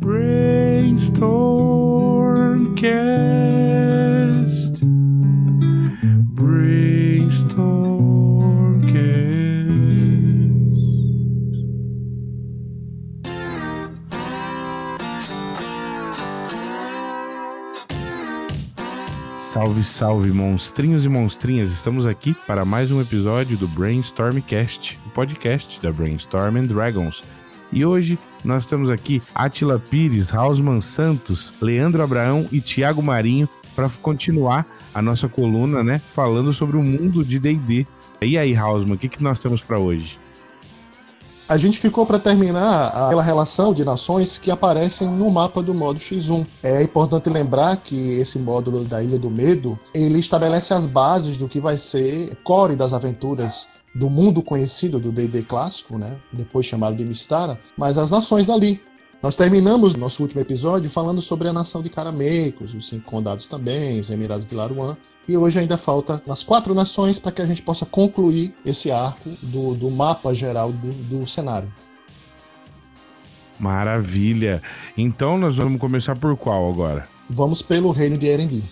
Brainstormcast. Salve, salve, monstrinhos e monstrinhas! Estamos aqui para mais um episódio do Brainstormcast, o podcast da Brainstorm and Dragons. E hoje nós temos aqui Atila Pires, Hausman Santos, Leandro Abraão e Tiago Marinho para continuar a nossa coluna, né, falando sobre o mundo de D&D. E aí, Hausman, o que, que nós temos para hoje? A gente ficou para terminar aquela relação de nações que aparecem no mapa do modo X1. É importante lembrar que esse módulo da Ilha do Medo, ele estabelece as bases do que vai ser core das aventuras do mundo conhecido do D&D clássico, né? depois chamado de Mistara, mas as nações dali. Nós terminamos nosso último episódio falando sobre a nação de Carameicos, os cinco condados também, os Emirados de Laruan, e hoje ainda falta as quatro nações para que a gente possa concluir esse arco do, do mapa geral do, do cenário. Maravilha! Então nós vamos começar por qual agora? Vamos pelo reino de Erendi.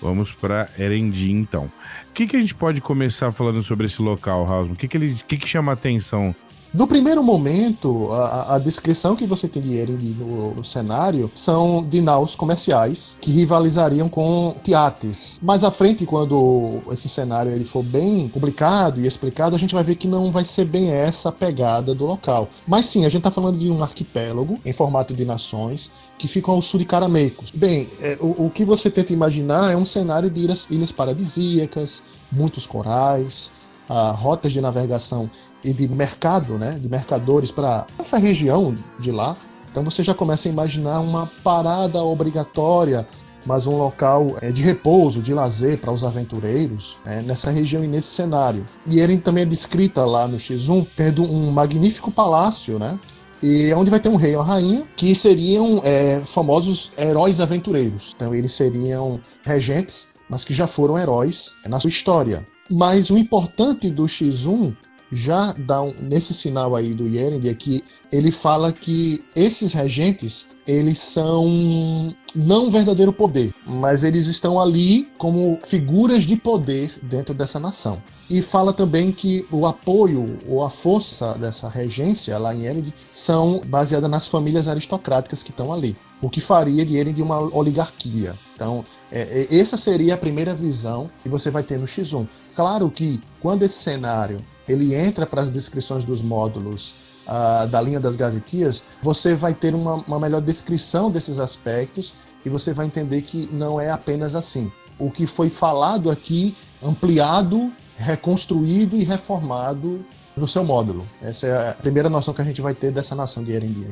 Vamos para Erendi, então. O que, que a gente pode começar falando sobre esse local, Hausman? O que, que, ele, que, que chama a atenção no primeiro momento, a, a, descrição que você tem de Eren no, cenário são de naus comerciais que rivalizariam com Tiates. Mais à frente, quando esse cenário ele for bem publicado e explicado, a gente vai ver que não vai ser bem essa pegada do local. Mas sim, a gente está falando de um arquipélago em formato de nações que ficam ao sul de Carameicos. Bem, é, o, o, que você tenta imaginar é um cenário de ilhas, ilhas paradisíacas, muitos corais, rotas de navegação e de mercado, né, de mercadores para essa região de lá. Então você já começa a imaginar uma parada obrigatória, mas um local é, de repouso, de lazer para os aventureiros é, nessa região e nesse cenário. E ele também é descrita lá no X1 tendo um magnífico palácio, né? E onde vai ter um rei e uma rainha, que seriam é, famosos heróis aventureiros. Então eles seriam regentes, mas que já foram heróis na sua história. Mas o importante do X1 já dá um, nesse sinal aí do Yerend é que ele fala que esses regentes eles são não verdadeiro poder, mas eles estão ali como figuras de poder dentro dessa nação. E fala também que o apoio ou a força dessa regência lá em Ered são baseadas nas famílias aristocráticas que estão ali, o que faria de Ered uma oligarquia. Então, é, é, essa seria a primeira visão que você vai ter no X1. Claro que quando esse cenário ele entra para as descrições dos módulos uh, da linha das gazetias, você vai ter uma, uma melhor descrição desses aspectos e você vai entender que não é apenas assim. O que foi falado aqui, ampliado, reconstruído e reformado no seu módulo. Essa é a primeira noção que a gente vai ter dessa nação de Erendi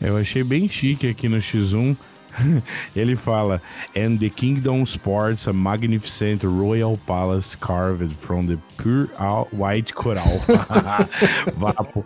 Eu achei bem chique aqui no X1 Ele fala: And the kingdom sports a magnificent royal palace carved from the pure white coral. Vapo.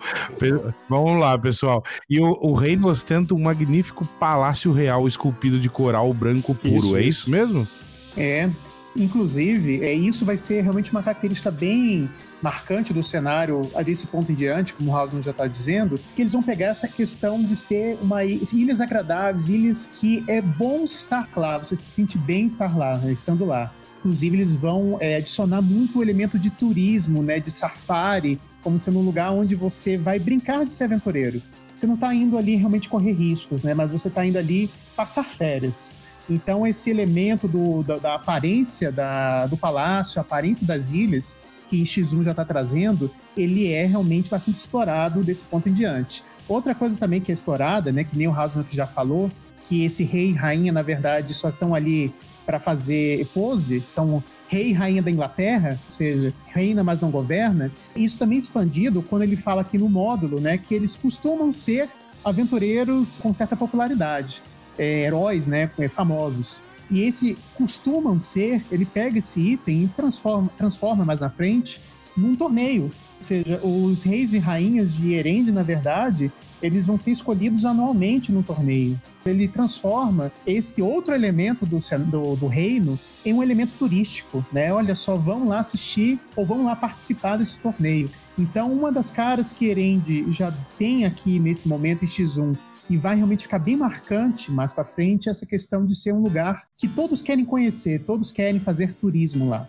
Vamos lá, pessoal. E o, o reino ostenta um magnífico palácio real esculpido de coral branco puro. Isso, é isso, isso mesmo? É. Inclusive, é, isso vai ser realmente uma característica bem marcante do cenário a desse ponto em diante, como o Hausman já está dizendo, que eles vão pegar essa questão de ser uma ilhas agradáveis, ilhas que é bom estar lá, você se sente bem estar lá, né, estando lá. Inclusive, eles vão é, adicionar muito o elemento de turismo, né, de safari, como sendo um lugar onde você vai brincar de ser aventureiro. Você não está indo ali realmente correr riscos, né, mas você está indo ali passar férias. Então, esse elemento do, da, da aparência da, do palácio, a aparência das ilhas, que X1 já está trazendo, ele é realmente bastante explorado desse ponto em diante. Outra coisa também que é explorada, né, que nem o Hasman já falou, que esse rei e rainha, na verdade, só estão ali para fazer pose, são rei e rainha da Inglaterra, ou seja, reina, mas não governa. Isso também é expandido quando ele fala aqui no módulo, né, que eles costumam ser aventureiros com certa popularidade é, heróis né, é, famosos. E esse costumam ser, ele pega esse item e transforma, transforma mais na frente num torneio. Ou seja, os reis e rainhas de Erend, na verdade, eles vão ser escolhidos anualmente no torneio. Ele transforma esse outro elemento do, do, do, reino em um elemento turístico, né? Olha só, vão lá assistir ou vão lá participar desse torneio. Então, uma das caras que Erend já tem aqui nesse momento em X1 e vai realmente ficar bem marcante mais para frente essa questão de ser um lugar que todos querem conhecer, todos querem fazer turismo lá.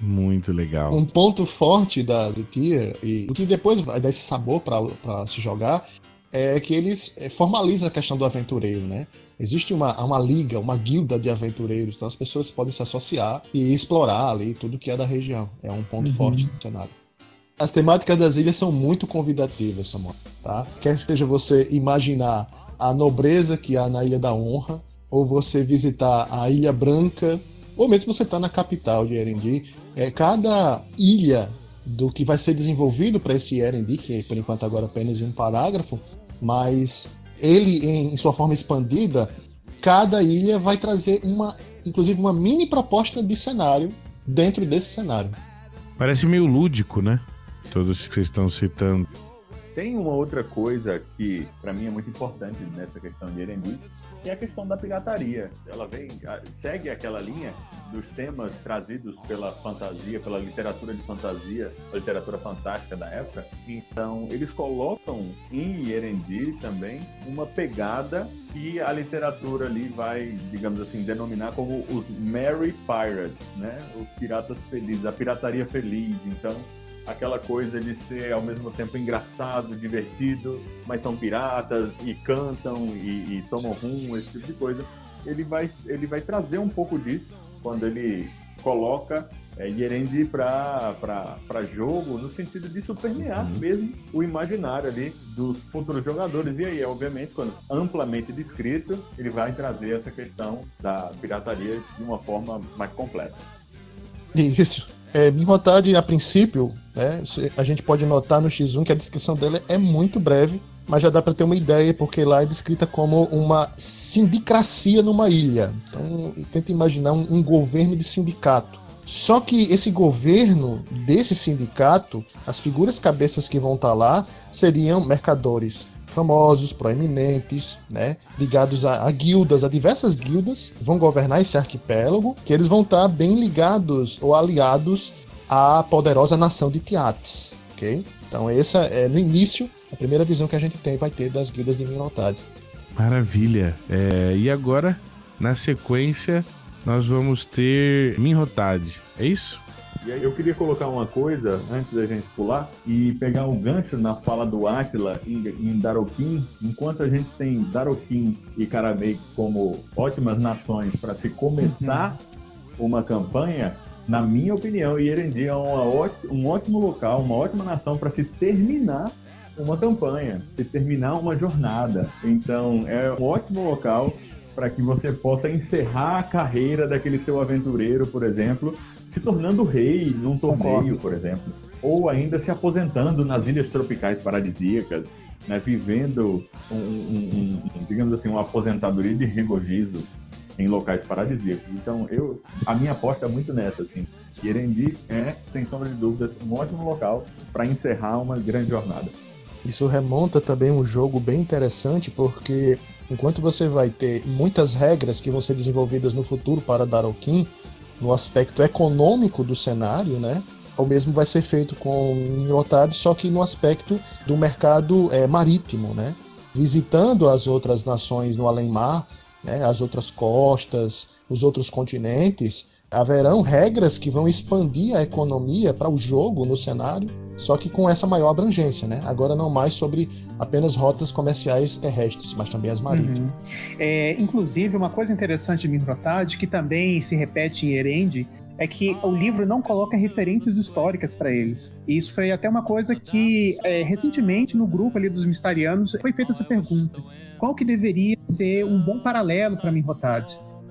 Muito legal. Um ponto forte da The Tier, e o que depois vai dar esse sabor para se jogar, é que eles é, formalizam a questão do aventureiro, né? Existe uma, uma liga, uma guilda de aventureiros, então as pessoas podem se associar e explorar ali tudo que é da região. É um ponto uhum. forte do cenário. As temáticas das ilhas são muito convidativas, Samuel, tá? Quer seja você imaginar a nobreza que há na Ilha da Honra, ou você visitar a Ilha Branca, ou mesmo você estar tá na capital de Erendi, é, cada ilha do que vai ser desenvolvido para esse R&D, que por enquanto agora apenas um parágrafo, mas ele em sua forma expandida, cada ilha vai trazer uma, inclusive uma mini proposta de cenário dentro desse cenário. Parece meio lúdico, né? Todos que estão citando. Tem uma outra coisa que para mim é muito importante nessa questão de Erembi, que é a questão da pirataria. Ela vem, segue aquela linha dos temas trazidos pela fantasia, pela literatura de fantasia, a literatura fantástica da época. Então, eles colocam em Erendi também uma pegada que a literatura ali vai, digamos assim, denominar como os Merry Pirates, né? Os piratas felizes, a pirataria feliz. Então, aquela coisa de ser ao mesmo tempo engraçado, divertido, mas são piratas e cantam e, e tomam rumo, esse tipo de coisa. Ele vai, ele vai trazer um pouco disso quando ele coloca é, Yerendi para jogo, no sentido de supermear uhum. mesmo o imaginário ali dos futuros jogadores. E aí, obviamente, quando amplamente descrito, ele vai trazer essa questão da pirataria de uma forma mais completa. Isso. É, Minhotad, a princípio, né, a gente pode notar no X1 que a descrição dele é muito breve, mas já dá para ter uma ideia, porque lá é descrita como uma sindicracia numa ilha. Então, tenta imaginar um, um governo de sindicato. Só que esse governo desse sindicato, as figuras cabeças que vão estar tá lá seriam mercadores famosos, proeminentes, né, ligados a, a, guildas, a diversas guildas, vão governar esse arquipélago, que eles vão estar bem ligados ou aliados à poderosa nação de Tiates, ok? Então essa é no início a primeira visão que a gente tem vai ter das guildas de Minotad. Maravilha. É, e agora, na sequência, nós vamos ter Minhotad. É isso? E aí eu queria colocar uma coisa antes da gente pular e pegar o um gancho na fala do Atila em, em Daroquim. Enquanto a gente tem Daroquim e Karamei como ótimas nações para se começar uhum. uma campanha, na minha opinião, Ierendi é uma, um ótimo local, uma ótima nação para se terminar uma campanha, se terminar uma jornada. Então é um ótimo local para que você possa encerrar a carreira daquele seu aventureiro, por exemplo, se tornando rei num torneio, por exemplo, ou ainda se aposentando nas ilhas tropicais paradisíacas, né, vivendo um, um, um, digamos assim, uma aposentadoria de regozijo em locais paradisíacos. Então, eu, a minha aposta é muito nessa, assim. Erendi é, sem sombra de dúvidas, um ótimo local para encerrar uma grande jornada. Isso remonta também um jogo bem interessante, porque enquanto você vai ter muitas regras que vão ser desenvolvidas no futuro para Daroquim, no aspecto econômico do cenário, né? O mesmo vai ser feito com Minotad, só que no aspecto do mercado é, marítimo, né? Visitando as outras nações no além-mar, né? as outras costas, os outros continentes, haverão regras que vão expandir a economia para o jogo no cenário, só que com essa maior abrangência, né? Agora não mais sobre apenas rotas comerciais terrestres, mas também as marítimas. Uhum. É, inclusive, uma coisa interessante de Minrotad, que também se repete em Erendi, é que o livro não coloca referências históricas para eles. E isso foi até uma coisa que, é, recentemente, no grupo ali dos Mistarianos, foi feita essa pergunta. Qual que deveria ser um bom paralelo para Minrotad?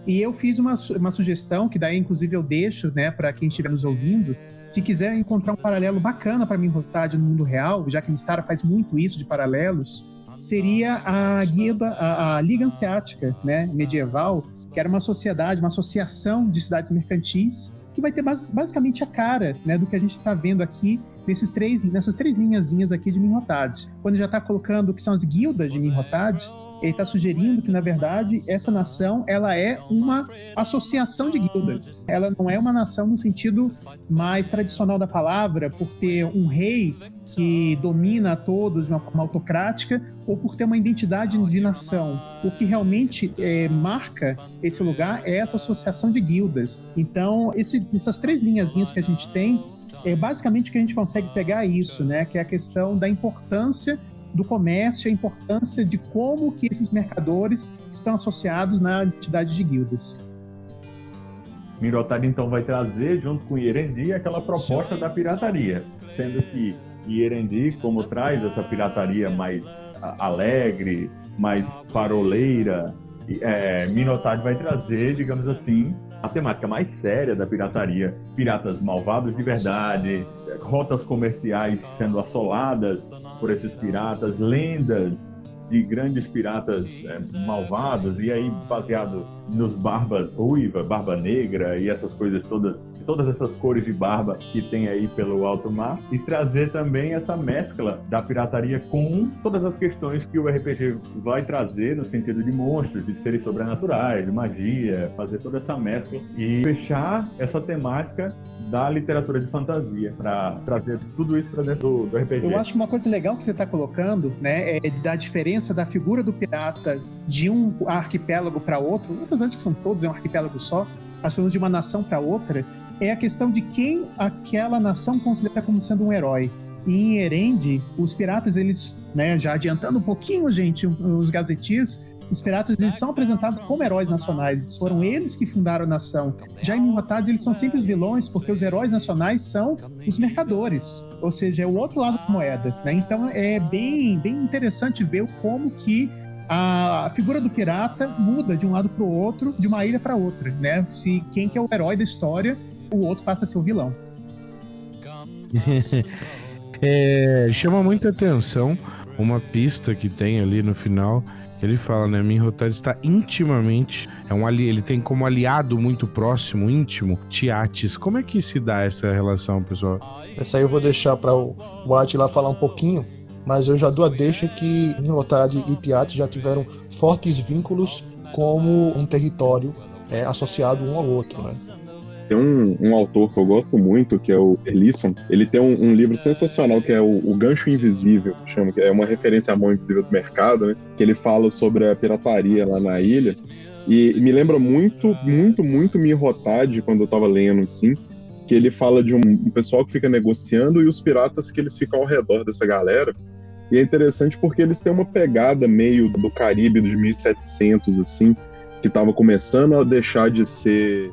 E eu fiz uma, uma sugestão, que daí inclusive eu deixo, né, para quem estiver nos ouvindo, se quiser encontrar um paralelo bacana para mim votar no mundo real, já que Mistara faz muito isso de paralelos, seria a guilda, a, a Liga Anseática, né, medieval, que era uma sociedade, uma associação de cidades mercantis, que vai ter basicamente a cara, né, do que a gente está vendo aqui nesses três, nessas três linhazinhas aqui de Minhotad. Quando já está colocando o que são as guildas de Minhotad, ele está sugerindo que, na verdade, essa nação ela é uma associação de guildas. Ela não é uma nação no sentido mais tradicional da palavra, por ter um rei que domina a todos de uma forma autocrática, ou por ter uma identidade de nação. O que realmente é, marca esse lugar é essa associação de guildas. Então, esse, essas três linhazinhas que a gente tem, é basicamente que a gente consegue pegar isso, né? Que é a questão da importância do comércio, a importância de como que esses mercadores estão associados na entidade de guildas. Mirotari então vai trazer junto com Ierendi aquela proposta da pirataria, sendo que Ierendi, como traz essa pirataria mais alegre, mais paroleira, é, vai trazer, digamos assim, a temática mais séria da pirataria, piratas malvados de verdade, rotas comerciais sendo assoladas por esses piratas, lendas de grandes piratas é, malvados, e aí baseado nos barbas ruiva, barba negra e essas coisas todas todas essas cores de barba que tem aí pelo alto mar e trazer também essa mescla da pirataria com todas as questões que o RPG vai trazer no sentido de monstros, de seres sobrenaturais, de magia, fazer toda essa mescla e fechar essa temática da literatura de fantasia para trazer tudo isso para dentro do, do, RPG. Eu acho que uma coisa legal que você está colocando, né, é da diferença da figura do pirata de um arquipélago para outro, apesar de que são todos é um arquipélago só, as pessoas de uma nação para outra, é a questão de quem aquela nação considera como sendo um herói. E em Erend, os piratas, eles, né, já adiantando um pouquinho, gente, os gazetiers, os piratas eles são apresentados como heróis nacionais. Foram eles que fundaram a nação. Já em Minhotades, eles são sempre os vilões, porque os heróis nacionais são os mercadores. Ou seja, é o outro lado da moeda. Né? Então é bem, bem interessante ver como que a figura do pirata muda de um lado para o outro, de uma ilha para outra, né? Se quem que é o herói da história o outro passa a ser o vilão. é, chama muita atenção uma pista que tem ali no final. Ele fala, né? Minhotad está intimamente. É um ali, ele tem como aliado muito próximo, íntimo, Tiates. Como é que se dá essa relação, pessoal? Essa aí eu vou deixar para o, o Atila falar um pouquinho, mas eu já dou a deixa que Minhotad e Tiates já tiveram fortes vínculos como um território é, associado um ao outro, né? Tem um, um, autor que eu gosto muito, que é o Erlisson. Ele tem um, um livro sensacional que é o, o, Gancho Invisível, chama, que é uma referência à mão invisível do mercado, né? Que ele fala sobre a pirataria lá na ilha. E me lembra muito, muito, muito Mirrotad quando eu tava lendo assim. Que ele fala de um, um pessoal que fica negociando e os piratas que eles ficam ao redor dessa galera. E é interessante porque eles têm uma pegada meio do Caribe dos 1700, assim, que estava começando a deixar de ser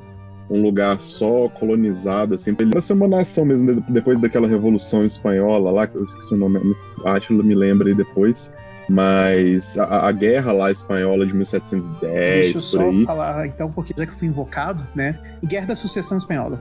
um lugar só colonizado, assim, para ser uma nação mesmo, depois daquela Revolução Espanhola lá, que eu esqueci o nome, acho que me lembra aí depois, mas a, a, guerra lá espanhola de 1710, Deixa eu por aí... só falar, então, porque já que fui invocado, né, Guerra da Sucessão Espanhola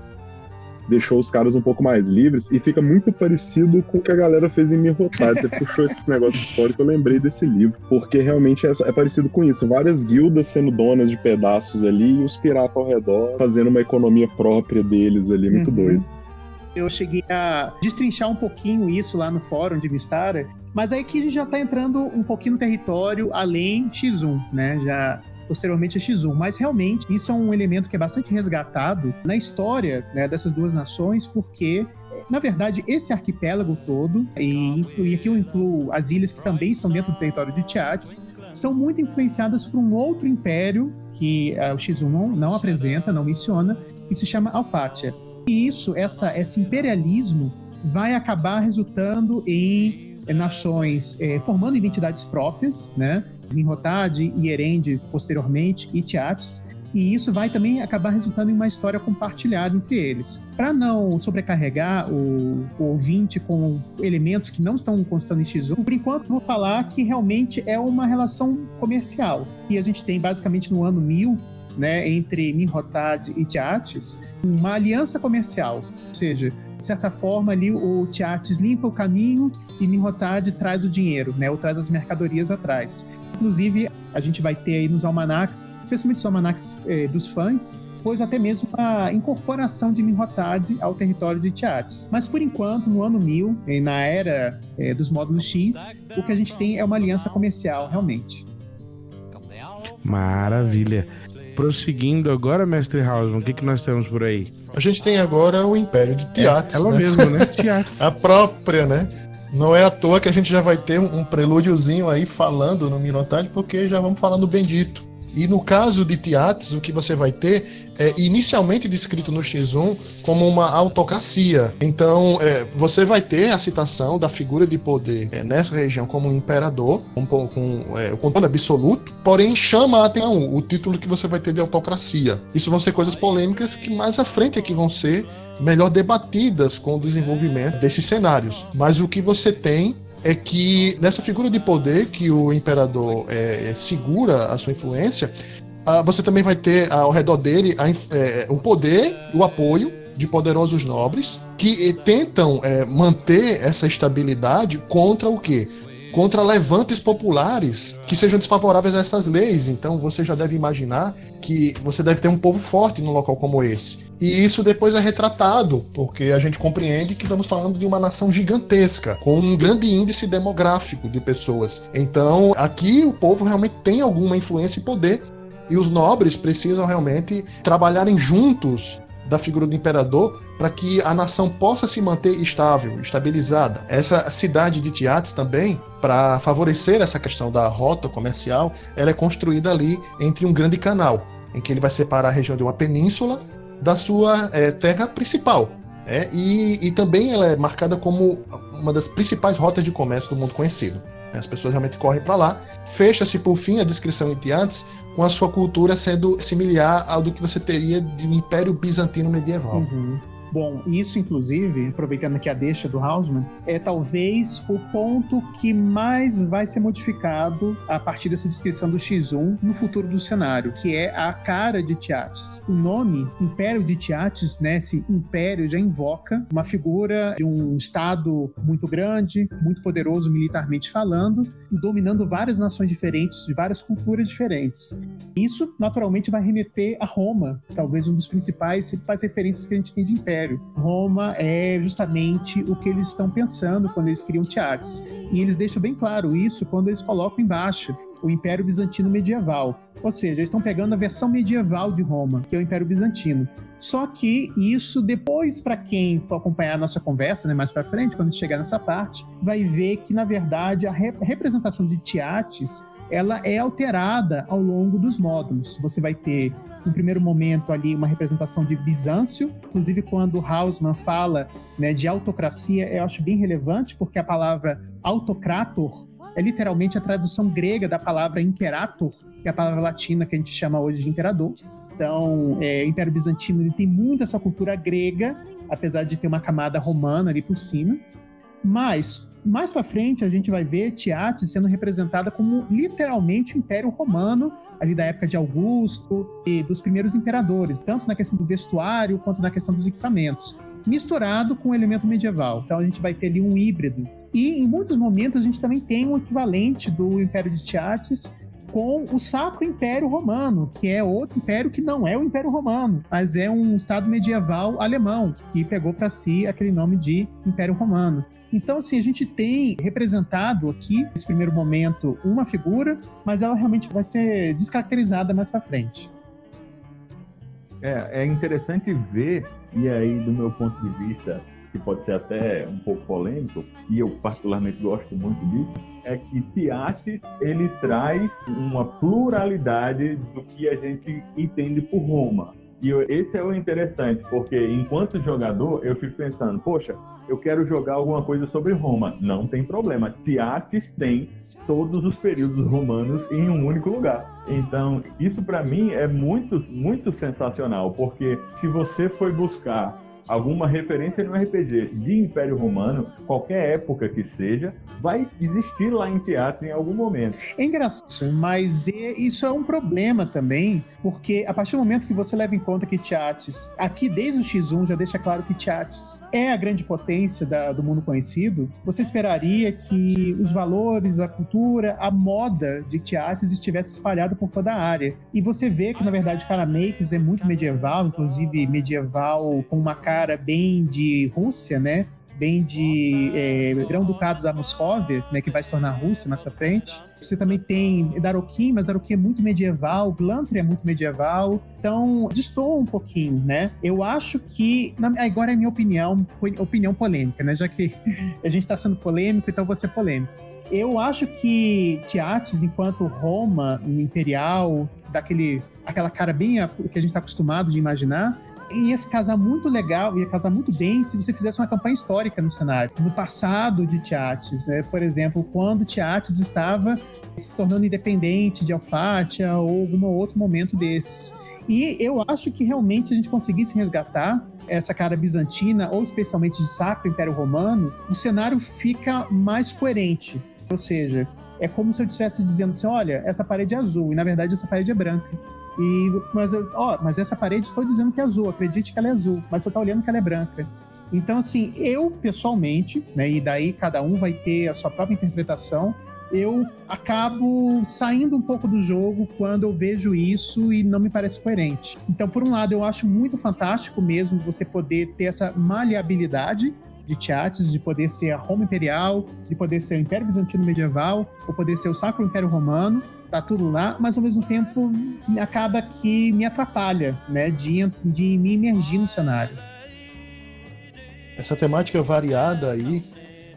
deixou os caras um pouco mais livres e fica muito parecido com o que a galera fez em Mirrotad. Você puxou esse negócio histórico, eu lembrei desse livro, porque realmente é, é, parecido com isso. Várias guildas sendo donas de pedaços ali e os piratas ao redor fazendo uma economia própria deles ali, muito uhum. doido. Eu cheguei a destrinchar um pouquinho isso lá no fórum de Mistara, mas aí que a gente já tá entrando um pouquinho no território além X1, né? Já posteriormente a X1. Mas realmente isso é um elemento que é bastante resgatado na história né, dessas duas nações, porque na verdade, esse arquipélago todo, e, e, aqui eu incluo as ilhas que também estão dentro do território de Tiates, são muito influenciadas por um outro império que uh, o X1 não, não, apresenta, não menciona, que se chama Alfatia. E isso, essa, esse imperialismo, vai acabar resultando em nações eh, formando identidades próprias, né? Minhotad e Erend posteriormente e Tiates, e isso vai também acabar resultando em uma história compartilhada entre eles. Para não sobrecarregar o, o, ouvinte com elementos que não estão constando em X1, por enquanto vou falar que realmente é uma relação comercial, que a gente tem basicamente no ano 1000, né, entre Minhotad e Tiates, uma aliança comercial, ou seja, de certa forma ali o Tiates limpa o caminho e Minhotad traz o dinheiro, né, ou traz as mercadorias atrás. Inclusive, a gente vai ter aí nos almanacs, especialmente os almanacs eh, dos fãs, pois até mesmo a incorporação de Minhotad ao território de Tiates. Mas por enquanto, no ano 1000, eh, na era eh, dos módulos X, o que a gente tem é uma aliança comercial, realmente. Maravilha. Prosseguindo agora, mestre Hausman, o que, que nós temos por aí? A gente tem agora o Império de Tiates. É, ela né? mesma, né? Tiates. a própria, né? Não é à toa que a gente já vai ter um, prelúdiozinho aí falando no Mirotade, porque já vamos falar no Bendito. E no caso de Tiates, o que você vai ter é inicialmente descrito no X1 como uma autocracia. Então, é, você vai ter a citação da figura de poder é, nessa região como um imperador, com, com é, o controle absoluto, porém chama a atenção o título que você vai ter de autocracia. Isso vão ser coisas polêmicas que mais à frente é que vão ser melhor debatidas com o desenvolvimento desses cenários. Mas o que você tem é que nessa figura de poder que o imperador é, segura a sua influência, uh, você também vai ter ao redor dele a, é, o poder, o apoio de poderosos nobres que tentam é, manter essa estabilidade contra o quê? Contra levantes populares que sejam desfavoráveis a essas leis. Então você já deve imaginar que você deve ter um povo forte num local como esse. E isso depois é retratado, porque a gente compreende que estamos falando de uma nação gigantesca, com um grande índice demográfico de pessoas. Então, aqui o povo realmente tem alguma influência e poder. E os nobres precisam realmente trabalharem juntos da figura do imperador para que a nação possa se manter estável, estabilizada. Essa cidade de Tiates também, para favorecer essa questão da rota comercial, ela é construída ali entre um grande canal, em que ele vai separar a região de uma península da sua é, terra principal. É, e, e também ela é marcada como uma das principais rotas de comércio do mundo conhecido. As pessoas realmente correm para lá. Fecha-se, por fim, a descrição em Tiates com a sua cultura sendo similar ao do que você teria de um Império Bizantino medieval. Uhum. Bom, isso, inclusive, aproveitando aqui a deixa do Hausmann, é talvez o ponto que mais vai ser modificado a partir dessa descrição do X1 no futuro do cenário, que é a cara de Tiates. O nome Império de Tiates, né, esse império já invoca uma figura de um estado muito grande, muito poderoso militarmente falando, dominando várias nações diferentes, de várias culturas diferentes. Isso, naturalmente, vai remeter a Roma, talvez um dos principais, principais referências que a gente tem de império Império. Roma é justamente o que eles estão pensando quando eles criam Tiates. E eles deixam bem claro isso quando eles colocam embaixo o Império Bizantino Medieval. Ou seja, eles estão pegando a versão medieval de Roma, que é o Império Bizantino. Só que isso depois, para quem for acompanhar a nossa conversa, né, mais para frente, quando chegar nessa parte, vai ver que na verdade a representação de Tiates ela é alterada ao longo dos módulos. Você vai ter no primeiro momento ali uma representação de Bizâncio, inclusive quando Hausmann fala né, de autocracia, eu acho bem relevante, porque a palavra autocrator é literalmente a tradução grega da palavra imperator, que é a palavra latina que a gente chama hoje de imperador. Então, é, o Império Bizantino ele tem muito essa cultura grega, apesar de ter uma camada romana ali por cima. Mas, mais para frente, a gente vai ver Tiates sendo representada como literalmente o Império Romano, ali da época de Augusto e dos primeiros imperadores, tanto na questão do vestuário quanto na questão dos equipamentos, misturado com o elemento medieval. Então a gente vai ter ali um híbrido. E em muitos momentos a gente também tem um equivalente do Império de Tiates com o Sacro Império Romano, que é outro império que não é o Império Romano, mas é um estado medieval alemão que pegou para si aquele nome de Império Romano. Então, assim, a gente tem representado aqui, nesse primeiro momento, uma figura, mas ela realmente vai ser descaracterizada mais para frente. É, é interessante ver, e aí, do meu ponto de vista, que pode ser até um pouco polêmico, e eu particularmente gosto muito disso, é que Tiates ele traz uma pluralidade do que a gente entende por Roma. E esse é o interessante, porque enquanto jogador eu fico pensando, poxa, eu quero jogar alguma coisa sobre Roma. Não tem problema. Tiates tem todos os períodos romanos em um único lugar. Então, isso para mim é muito, muito sensacional, porque se você foi buscar alguma referência no RPG de Império Romano, qualquer época que seja, vai existir lá em teatro em algum momento. É engraçado, mas isso é um problema também, porque a partir do momento que você leva em conta que Tiates, aqui desde o X1 já deixa claro que Tiates é a grande potência da, do mundo conhecido, você esperaria que os valores, a cultura, a moda de Tiates estivesse espalhado por toda a área. E você vê que, na verdade, Carameicos é muito medieval, inclusive medieval com uma cara bem de Rússia, né? bem de é, Grão-Ducado da Moscóvia, né, que vai se tornar Rússia mais para frente. Você também tem Daroquim, mas Daroquim é muito medieval, Glantry é muito medieval, então destoa um pouquinho, né? Eu acho que, agora é minha opinião, opinião polêmica, né? Já que a gente está sendo polêmico, então vou ser polêmico. Eu acho que Tiates, enquanto Roma imperial, daquele aquela cara bem que a gente está acostumado de imaginar, ia casar muito legal, ia casar muito bem se você fizesse uma campanha histórica no cenário. No passado de Tiates, né? por exemplo, quando Tiates estava se tornando independente de Alfátia ou algum outro momento desses. E eu acho que realmente a gente conseguisse resgatar essa cara bizantina, ou especialmente de Sacro Império Romano, o cenário fica mais coerente. Ou seja, é como se eu estivesse dizendo assim: olha, essa parede é azul, e na verdade essa parede é branca. E, mas, eu, ó, mas essa parede estou dizendo que é azul, acredite que ela é azul, mas você está olhando que ela é branca. Então, assim, eu pessoalmente, né, e daí cada um vai ter a sua própria interpretação, eu acabo saindo um pouco do jogo quando eu vejo isso e não me parece coerente. Então, por um lado, eu acho muito fantástico mesmo você poder ter essa maleabilidade de Tiates, de poder ser a Roma Imperial, de poder ser o Império Bizantino Medieval, ou poder ser o Sacro Império Romano, tá tudo lá, mas ao mesmo tempo acaba que me atrapalha, né, de, de me imergir no cenário. Essa temática variada aí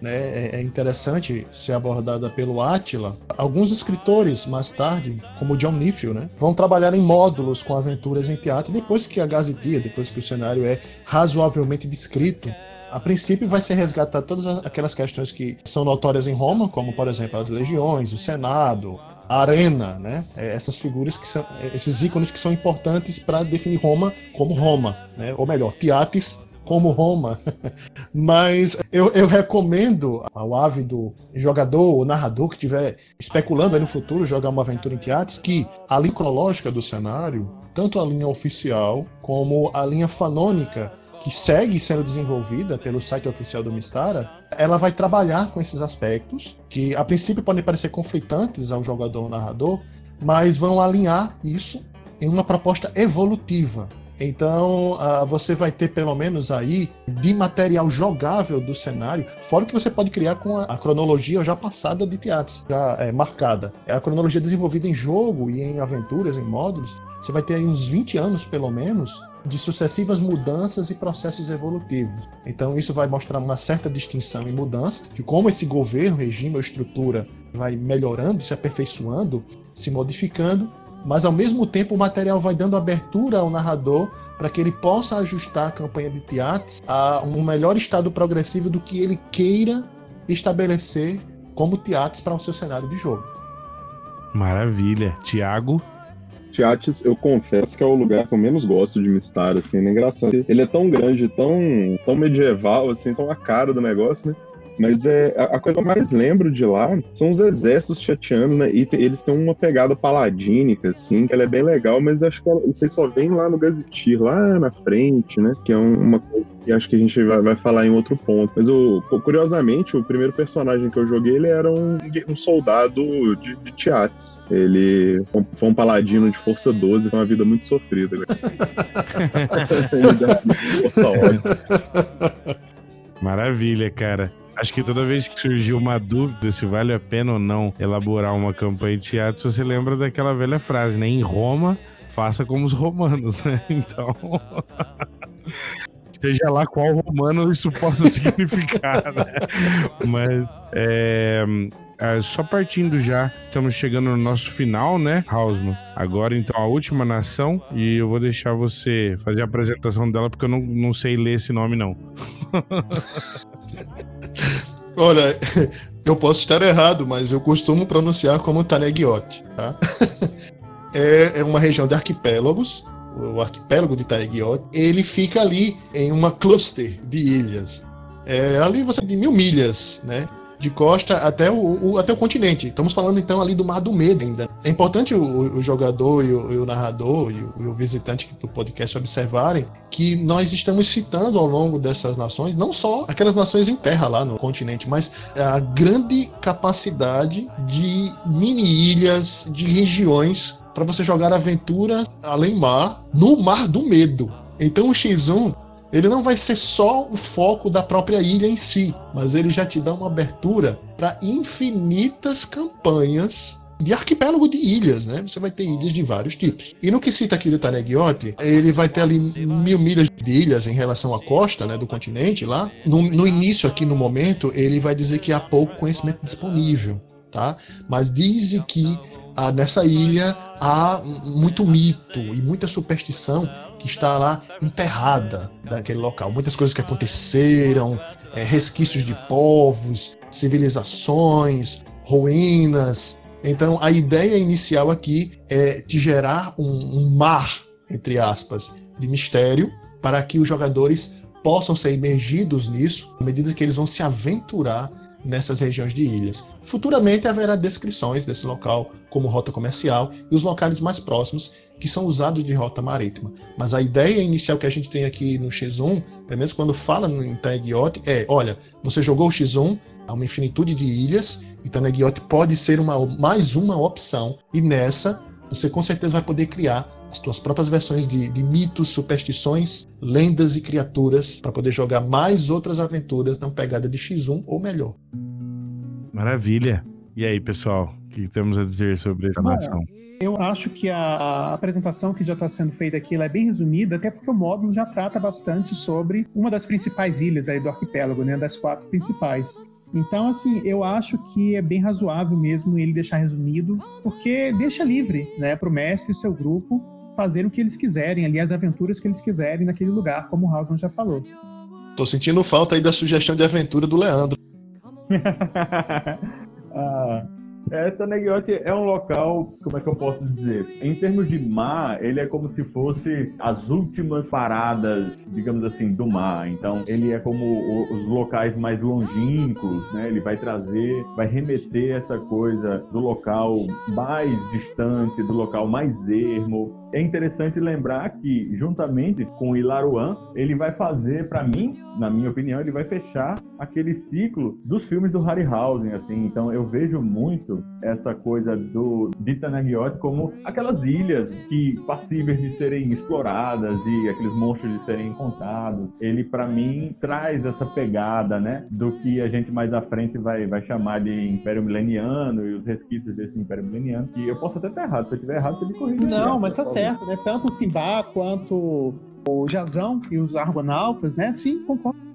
né, é, é interessante ser abordada pelo Átila. Alguns escritores, mais tarde, como John Niffel, né, vão trabalhar em módulos com aventuras em teatro depois que a gazetia, depois que o cenário é razoavelmente descrito. A princípio vai ser resgatar todas aquelas questões que são notórias em Roma, como por exemplo as legiões, o Senado, arena, né? É, essas figuras que são, esses ícones que são importantes para definir Roma como Roma, né? Ou melhor, Tiates como Roma. Mas eu, eu, recomendo ao ávido jogador ou narrador que estiver especulando no futuro jogar uma aventura em Tiates que a linha cronológica do cenário, tanto a linha oficial como a linha fanônica que segue sendo desenvolvida pelo site oficial do Mistara, ela vai trabalhar com esses aspectos que a princípio podem parecer conflitantes ao jogador ou narrador, mas vão alinhar isso em uma proposta evolutiva então, uh, você vai ter pelo menos aí de material jogável do cenário, fora o que você pode criar com a, a cronologia já passada de teatros, já é, marcada. É a cronologia desenvolvida em jogo e em aventuras, em módulos. Você vai ter aí uns 20 anos, pelo menos, de sucessivas mudanças e processos evolutivos. Então, isso vai mostrar uma certa distinção e mudança de como esse governo, regime ou estrutura vai melhorando, se aperfeiçoando, se modificando mas ao mesmo tempo o material vai dando abertura ao narrador para que ele possa ajustar a campanha de teatros a um melhor estado progressivo do que ele queira estabelecer como teatros para o seu cenário de jogo. Maravilha. Tiago? Tiates, eu confesso que é o lugar que eu menos gosto de Mistar, assim, é engraçado. Ele é tão grande, tão, tão medieval, assim, tão a cara do negócio, né? Mas é, a, a, coisa que eu mais lembro de lá são os exércitos chatianos, né? E te, eles têm uma pegada paladínica, assim, que ela é bem legal, mas acho que vocês só vêm lá no Gazetir, lá na frente, né? Que é um, uma coisa que acho que a gente vai, vai, falar em outro ponto. Mas o, curiosamente, o primeiro personagem que eu joguei, ele era um, um soldado de, de Tiates. Ele foi um paladino de força 12, foi uma vida muito sofrida. Né? força Maravilha, cara. Acho que toda vez que surgiu uma dúvida se vale a pena ou não elaborar uma campanha de teatro, você lembra daquela velha frase, né? Em Roma, faça como os romanos, né? Então. seja lá qual romano isso possa significar, né? Mas é, é, só partindo já, estamos chegando no nosso final, né, Hausman? Agora, então, a última nação, e eu vou deixar você fazer a apresentação dela, porque eu não, não sei ler esse nome, não. Olha, eu posso estar errado, mas eu costumo pronunciar como Tanegiot, tá? É, é uma região de arquipélagos, o arquipélago de Tanegiot. Ele fica ali em uma cluster de ilhas. É, ali você tem mil milhas, né? De costa até o, o, até o continente. Estamos falando então ali do Mar do Medo ainda. É importante o, o jogador e o, e o narrador e, e o, visitante do podcast observarem que nós estamos citando ao longo dessas nações, não só aquelas nações em terra lá no continente, mas a grande capacidade de mini-ilhas, de regiões para você jogar aventuras além mar, no Mar do Medo. Então o X1 ele não vai ser só o foco da própria ilha em si, mas ele já te dá uma abertura para infinitas campanhas de arquipélago de ilhas, né? Você vai ter ilhas de vários tipos. E no que cita aqui do Taneguiote, ele vai ter ali mil milhas de ilhas em relação à costa, né, do continente lá. No, no início aqui, no momento, ele vai dizer que há pouco conhecimento disponível, tá? Mas dizem que ah, nessa ilha há muito mito e muita superstição que está lá enterrada naquele local. Muitas coisas que aconteceram, é, resquícios de povos, civilizações, ruínas, então, a ideia inicial aqui é te gerar um, um mar, entre aspas, de mistério, para que os jogadores possam ser imergidos nisso à medida que eles vão se aventurar nessas regiões de ilhas. Futuramente haverá descrições desse local como rota comercial e os locais mais próximos que são usados de rota marítima. Mas a ideia inicial que a gente tem aqui no X1, pelo menos quando fala no Tagiot, é: olha, você jogou o X1, há uma infinitude de ilhas, então Neguiote pode ser uma, mais uma opção, e nessa você com certeza vai poder criar as suas próprias versões de, de mitos, superstições, lendas e criaturas para poder jogar mais outras aventuras na pegada de X1 ou melhor. Maravilha! E aí, pessoal, o que temos a dizer sobre essa nação? Eu acho que a, a apresentação que já está sendo feita aqui é bem resumida, até porque o módulo já trata bastante sobre uma das principais ilhas aí do arquipélago, né, das quatro principais. Então, assim, eu acho que é bem razoável mesmo ele deixar resumido, porque deixa livre, né, para o mestre e seu grupo fazer o que eles quiserem, ali as aventuras que eles quiserem naquele lugar, como o Hausman já falou. Tô sentindo falta aí da sugestão de aventura do Leandro. ah. É, Taneguiote é um local, como é que eu posso dizer? Em termos de mar, ele é como se fosse as últimas paradas, digamos assim, do mar. Então, ele é como os locais mais longínquos, né? Ele vai trazer, vai remeter essa coisa do local mais distante, do local mais ermo, é interessante lembrar que, juntamente com Ilaruan, ele vai fazer, para mim, na minha opinião, ele vai fechar aquele ciclo dos filmes do Harryhausen, assim. Então, eu vejo muito essa coisa do de como aquelas ilhas que passíveis de serem exploradas e aqueles monstros de serem encontrados. Ele, para mim, traz essa pegada, né, do que a gente mais à frente vai, vai chamar de Império Mileniano e os resquícios desse Império Mileniano. Que eu posso até estar errado. Se eu estiver errado, você me corrige. Não, mas tá certo, né? Tanto o Simba quanto o Jazão e os Argonautas, né? Sim, concordo.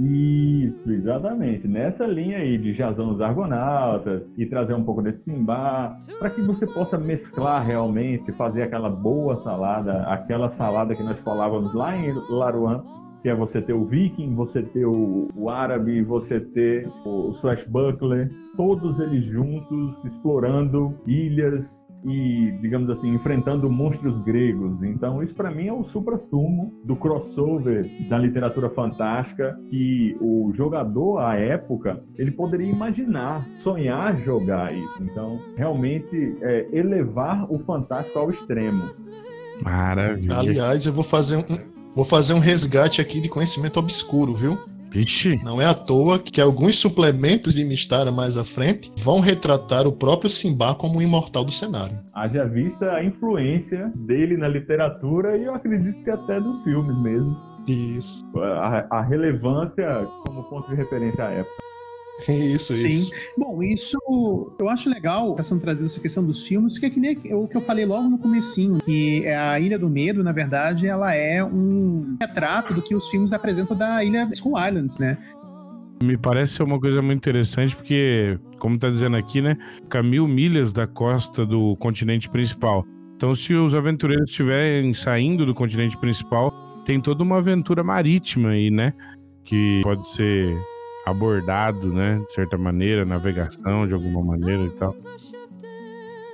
Isso, exatamente. Nessa linha aí de Jazão dos Argonautas e trazer um pouco desse Simba, para que você possa mesclar realmente, fazer aquela boa salada, aquela salada que nós falávamos lá em Laruan, que é você ter o Viking, você ter o, o árabe, você ter o Swashbuckler, todos eles juntos explorando ilhas, e, digamos assim, enfrentando monstros gregos. Então, isso para mim é o supra-sumo do crossover da literatura fantástica que o jogador à época ele poderia imaginar, sonhar jogar isso. Então, realmente é elevar o fantástico ao extremo. Maravilha. Aliás, eu vou fazer um, vou fazer um resgate aqui de conhecimento obscuro, viu? Vixe. Não é à toa que alguns suplementos de Mistara mais à frente vão retratar o próprio Simba como o imortal do cenário. Haja vista a influência dele na literatura e eu acredito que até dos filmes mesmo. Isso. A, a relevância como ponto de referência à época. Isso, Sim. isso. Bom, isso eu acho legal essa trazendo essa questão dos filmes, porque é que nem o que eu falei logo no comecinho, que é a Ilha do Medo, na verdade, ela é um retrato do que os filmes apresentam da Ilha Skull Island, né? Me parece ser uma coisa muito interessante, porque, como tá dizendo aqui, né? Fica mil milhas da costa do continente principal. Então, se os aventureiros estiverem saindo do continente principal, tem toda uma aventura marítima aí, né? Que pode ser abordado, né? De certa maneira, navegação de alguma maneira e tal.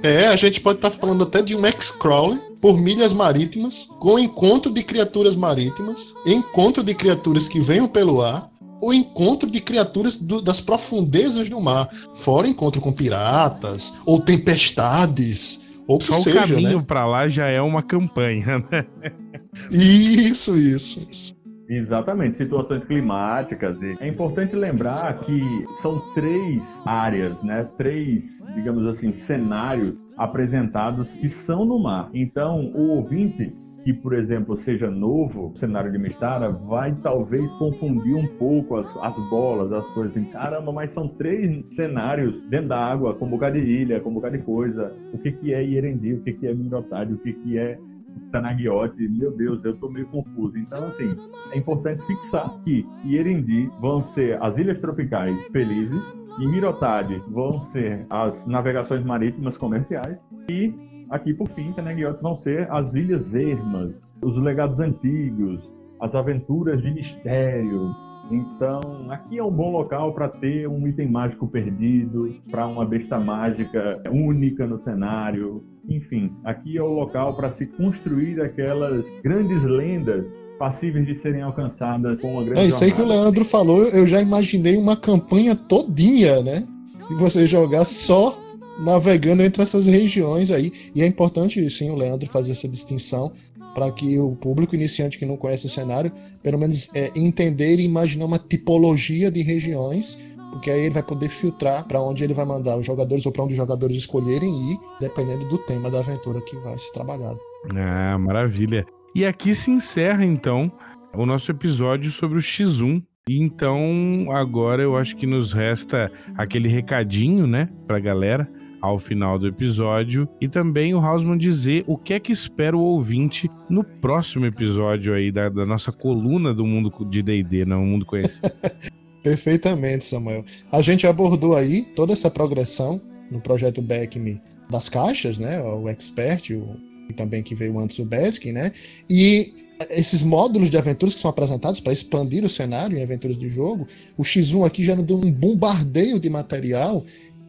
É, a gente pode estar tá falando até de um X-Crawler por milhas marítimas, com encontro de criaturas marítimas, encontro de criaturas que venham pelo ar, ou encontro de criaturas do, das profundezas do mar, fora encontro com piratas, ou tempestades, ou Só seja, o caminho né? para lá já é uma campanha, né? Isso, isso, isso. Exatamente, situações climáticas. É importante lembrar que são três áreas, né? Três, digamos assim, cenários apresentados que são no mar. Então, o ouvinte que, por exemplo, seja novo, o cenário de Mistara, vai talvez confundir um pouco as, as bolas, as coisas assim. Caramba, mas são três cenários dentro da água, com um bocado de ilha, com um bocado de coisa. O que, que é Ierendi, o que, que é Minotade, o que, que é Tanagiote, meu Deus, eu tô meio confuso. Então, assim, é importante fixar que Ierendi vão ser as ilhas tropicais felizes, e Mirotade vão ser as navegações marítimas comerciais, e aqui por fim, Tanagiote vão ser as ilhas ermas, os legados antigos, as aventuras de mistério, então, aqui é um bom local para ter um item mágico perdido, para uma besta mágica única no cenário, enfim, aqui é o local para se construir aquelas grandes lendas passíveis de serem alcançadas com uma grande É isso aí que o Leandro falou, eu já imaginei uma campanha todinha, né? E você jogar só navegando entre essas regiões aí. E é importante, sim, o Leandro fazer essa distinção para que o público iniciante que não conhece o cenário, pelo menos é, entender e imaginar uma tipologia de regiões porque aí ele vai poder filtrar para onde ele vai mandar os jogadores ou para onde os jogadores escolherem ir, dependendo do tema da aventura que vai ser trabalhado. Ah, maravilha. E aqui se encerra então o nosso episódio sobre o X1. Então, agora eu acho que nos resta aquele recadinho, né, pra galera ao final do episódio e também o Hausman dizer o que é que espera o ouvinte no próximo episódio aí da, da nossa coluna do mundo de D&D, não, o mundo conhecido. Perfeitamente, Samuel. A gente abordou aí toda essa progressão no projeto Beckme das caixas, né? O Expert, o, e também que veio antes o Basic, né? E esses módulos de aventuras que são apresentados para expandir o cenário em aventuras de jogo, o X1 aqui já deu um bombardeio de material.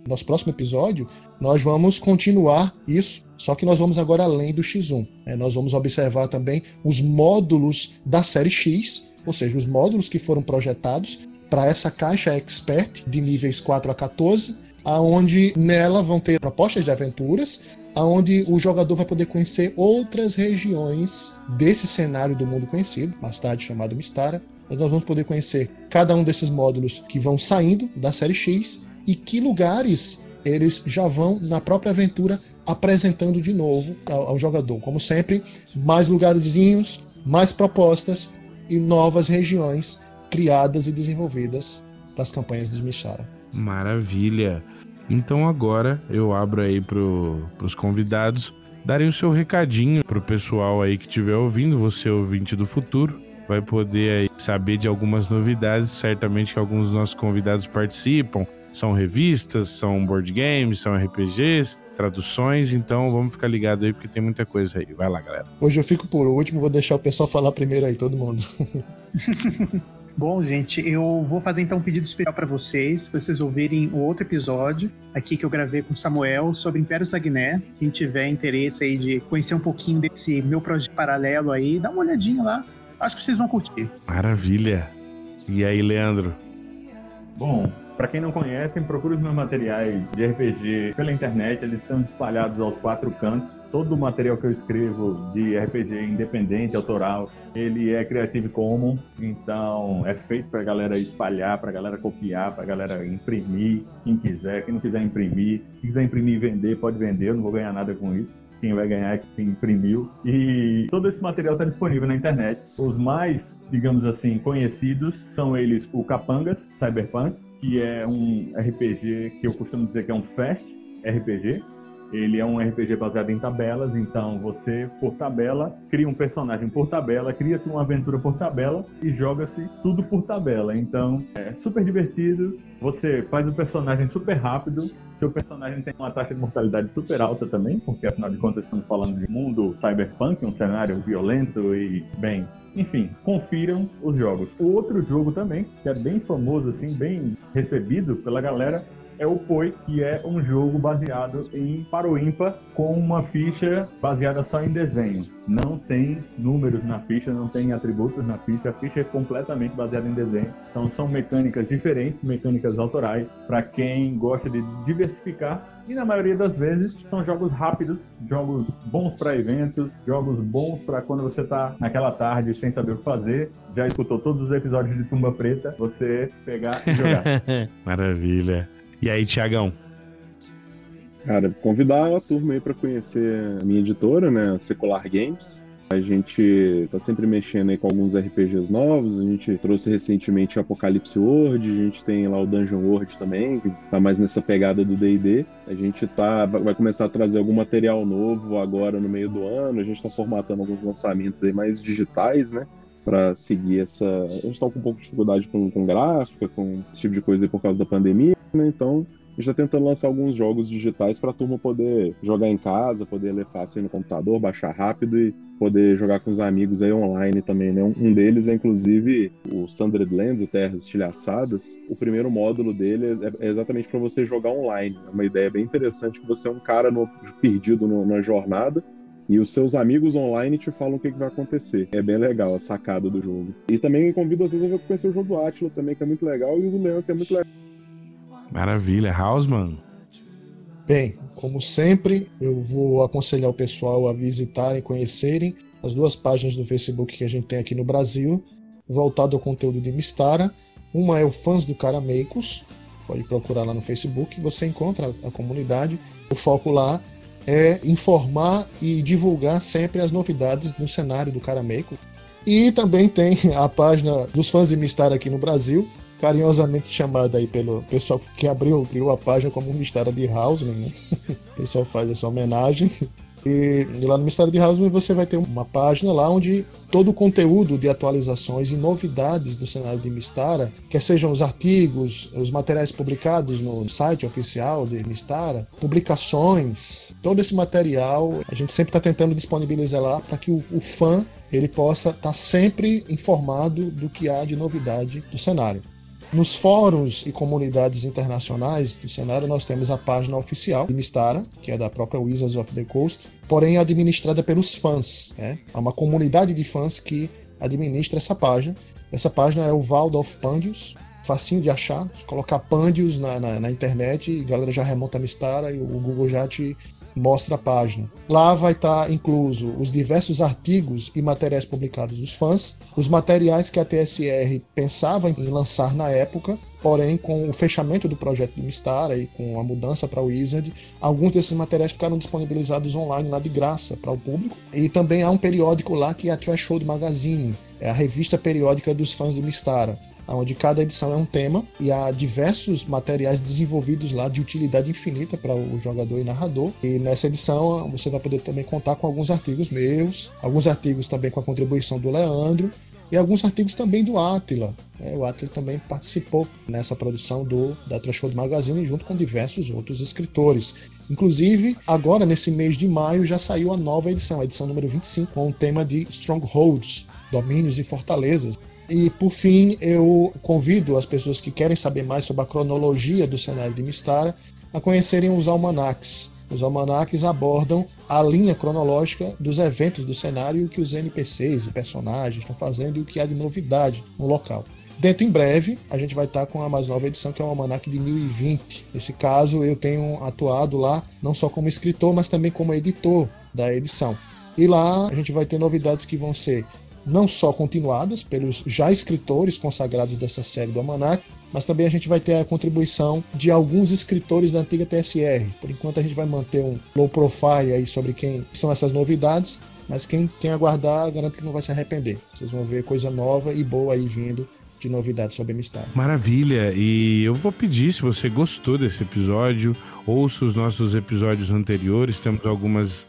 Nosso próximo episódio, nós vamos continuar isso, só que nós vamos agora além do X1. Né? Nós vamos observar também os módulos da série X, ou seja, os módulos que foram projetados para essa caixa expert de níveis 4 a 14, aonde nela vão ter propostas de aventuras, aonde o jogador vai poder conhecer outras regiões desse cenário do mundo conhecido, mais tarde chamado Mistara. Nós vamos poder conhecer cada um desses módulos que vão saindo da série X e que lugares eles já vão na própria aventura apresentando de novo ao, ao jogador. Como sempre, mais lugarzinhos, mais propostas e novas regiões criadas e desenvolvidas para as campanhas de Mishara. Maravilha! Então agora eu abro aí para os convidados darem o seu recadinho para o pessoal aí que estiver ouvindo, você ouvinte do futuro, vai poder aí saber de algumas novidades, certamente que alguns dos nossos convidados participam, são revistas, são board games, são RPGs, traduções, então vamos ficar ligado aí porque tem muita coisa aí. Vai lá, galera. Hoje eu fico por último, vou deixar o pessoal falar primeiro aí, todo mundo. Bom, gente, eu vou fazer então um pedido especial para vocês, para vocês ouvirem o outro episódio aqui que eu gravei com o Samuel sobre Impérios da Guiné. Quem tiver interesse aí de conhecer um pouquinho desse meu projeto paralelo aí, dá uma olhadinha lá. Acho que vocês vão curtir. Maravilha. E aí, Leandro? Bom, para quem não conhece, procure os meus materiais de RPG pela internet, eles estão espalhados aos quatro cantos todo o material que eu escrevo de RPG independente, autoral, ele é Creative Commons, então é feito para a galera espalhar, para a galera copiar, para a galera imprimir, quem quiser, quem não quiser imprimir, quem quiser imprimir e vender, pode vender, eu não vou ganhar nada com isso. Quem vai ganhar é quem imprimiu. E todo esse material está disponível na internet. Os mais, digamos assim, conhecidos são eles o Capangas Cyberpunk, que é um RPG que eu costumo dizer que é um fast RPG, ele é um RPG baseado em tabelas, então você, por tabela, cria um personagem por tabela, cria-se uma aventura por tabela e joga-se tudo por tabela. Então é super divertido, você faz o personagem super rápido, seu personagem tem uma taxa de mortalidade super alta também, porque afinal de contas estamos falando de mundo cyberpunk, um cenário violento e, bem, enfim, confiram os jogos. O outro jogo também, que é bem famoso, assim, bem recebido pela galera, é o Poi, que é um jogo baseado em Paro Ímpar com uma ficha baseada só em desenho. Não tem números na ficha, não tem atributos na ficha, a ficha é completamente baseada em desenho. Então são mecânicas diferentes, mecânicas autorais, para quem gosta de diversificar. E na maioria das vezes são jogos rápidos, jogos bons para eventos, jogos bons para quando você está naquela tarde sem saber o que fazer. Já escutou todos os episódios de Tumba Preta, você pegar e jogar. Maravilha. E aí, Tiagão? Cara, convidar a turma aí para conhecer a minha editora, né, Secular Games. A gente tá sempre mexendo aí com alguns RPGs novos. A gente trouxe recentemente Apocalypse World, a gente tem lá o Dungeon World também, que tá mais nessa pegada do D&D. A gente tá vai começar a trazer algum material novo agora no meio do ano. A gente tá formatando alguns lançamentos aí mais digitais, né? para seguir essa. A gente tá com um pouco de dificuldade com, com gráfica, com esse tipo de coisa aí por causa da pandemia, né? Então a gente tá tentando lançar alguns jogos digitais para a turma poder jogar em casa, poder ler fácil no computador, baixar rápido e poder jogar com os amigos aí online também, né? Um deles é inclusive o Sundred Lands, o Terras Estilhaçadas. O primeiro módulo dele é, é exatamente para você jogar online. É uma ideia bem interessante que você é um cara no, perdido no, na jornada e os seus amigos online te falam o que, que, vai acontecer. É bem legal a sacada do jogo. E também convido vocês a conhecer o jogo do Atila também, que é muito legal, e o do Leandro, que é muito legal. Maravilha, Hausman. Bem, como sempre, eu vou aconselhar o pessoal a visitarem, conhecerem as duas páginas do Facebook que a gente tem aqui no Brasil, voltado ao conteúdo de Mistara. Uma é o Fãs do Carameicos, pode procurar lá no Facebook, você encontra a comunidade. O foco lá é informar e divulgar sempre as novidades no cenário do Carameico. E também tem a página dos fãs de Mistara aqui no Brasil, carinhosamente chamada aí pelo pessoal que abriu, criou a página como Mistério de Hausman, né? O pessoal faz essa homenagem. E lá no Mistério de Hausman você vai ter uma página lá onde todo o conteúdo de atualizações e novidades do cenário de Mistara, quer sejam os artigos, os materiais publicados no site oficial de Mistara, publicações, todo esse material a gente sempre está tentando disponibilizar lá para que o, o, fã ele possa estar tá sempre informado do que há de novidade do cenário. Nos fóruns e comunidades internacionais do cenário, nós temos a página oficial de Mistara, que é da própria Wizards of the Coast, porém administrada pelos fãs. Né? É uma comunidade de fãs que administra essa página. Essa página é o Waldorf Pandius, facinho de achar, colocar Pandius na, na, na internet a galera já remonta a Mistara e o Google já te mostra a página. Lá vai estar tá incluso os diversos artigos e materiais publicados dos fãs, os materiais que a TSR pensava em lançar na época, porém com o fechamento do projeto de Mistara e com a mudança para o Wizard, alguns desses materiais ficaram disponibilizados online lá de graça para o público. E também há um periódico lá que é a Threshold Magazine, é a revista periódica dos fãs de Mistara onde cada edição é um tema e há diversos materiais desenvolvidos lá de utilidade infinita para o jogador e narrador. E nessa edição você vai poder também contar com alguns artigos meus, alguns artigos também com a contribuição do Leandro e alguns artigos também do Atila. É, o Atila também participou nessa produção do da Threshold Magazine junto com diversos outros escritores. Inclusive, agora nesse mês de maio já saiu a nova edição, a edição número 25, com o tema de Strongholds, domínios e fortalezas. E por fim, eu convido as pessoas que querem saber mais sobre a cronologia do cenário de Mistara a conhecerem os almanacs. Os almanacs abordam a linha cronológica dos eventos do cenário o que os NPCs e personagens estão fazendo e o que há de novidade no local. Dentro em breve, a gente vai estar com a mais nova edição, que é o Almanac de 1020. Nesse caso, eu tenho atuado lá não só como escritor, mas também como editor da edição. E lá a gente vai ter novidades que vão ser não só continuadas pelos já escritores consagrados dessa série do Almanac, mas também a gente vai ter a contribuição de alguns escritores da antiga TSR. Por enquanto a gente vai manter um low profile aí sobre quem são essas novidades, mas quem, quem aguardar, garanto que não vai se arrepender. Vocês vão ver coisa nova e boa aí vindo de novidades sobre a Mistar. Maravilha! E eu vou pedir, se você gostou desse episódio, ouça os nossos episódios anteriores, temos algumas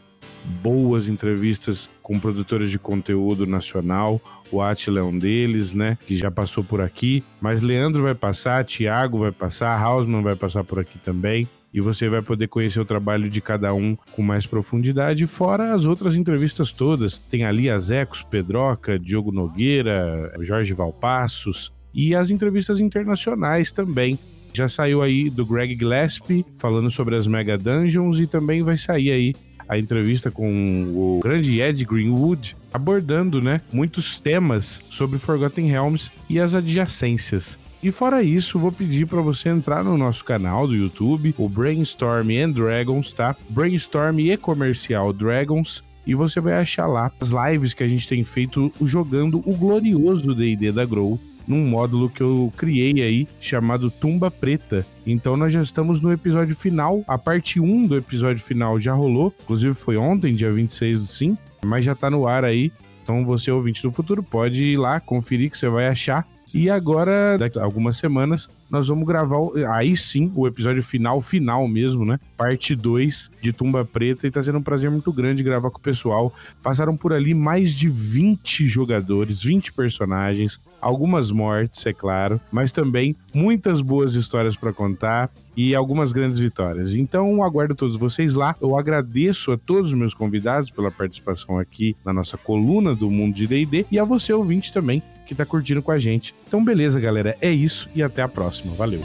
boas entrevistas com produtores de conteúdo nacional. O Atila é um deles, né? Que já passou por aqui. Mas Leandro vai passar, Thiago vai passar, Hausmann vai passar por aqui também. E você vai poder conhecer o trabalho de cada um com mais profundidade, fora as outras entrevistas todas. Tem ali as Ecos, Pedroca, Diogo Nogueira, Jorge Valpassos e as entrevistas internacionais também. Já saiu aí do Greg Gillespie falando sobre as Mega Dungeons e também vai sair aí a entrevista com o grande Ed Greenwood, abordando, né, muitos temas sobre Forgotten Realms e as adjacências. E fora isso, vou pedir para você entrar no nosso canal do YouTube, o Brainstorm and Dragons, tá? Brainstorm e Comercial Dragons. E você vai achar lá as lives que a gente tem feito jogando o glorioso D&D da Grow num módulo que eu criei aí chamado Tumba Preta. Então nós já estamos no episódio final. A parte 1 do episódio final já rolou, inclusive foi ontem, dia 26 do 5. mas já tá no ar aí. Então você, ouvinte do futuro, pode ir lá, conferir que você vai achar. E agora, daqui a algumas semanas, nós vamos gravar aí sim o episódio final, final mesmo, né? Parte 2 de Tumba Preta e tá sendo um prazer muito grande gravar com o pessoal. Passaram por ali mais de 20 jogadores, 20 personagens, algumas mortes, é claro, mas também muitas boas histórias para contar e algumas grandes vitórias. Então, aguardo todos vocês lá. Eu agradeço a todos os meus convidados pela participação aqui na nossa coluna do Mundo de D&D e a você ouvinte também que tá curtindo com a gente. Então, beleza, galera, é isso e até a próxima. Valeu.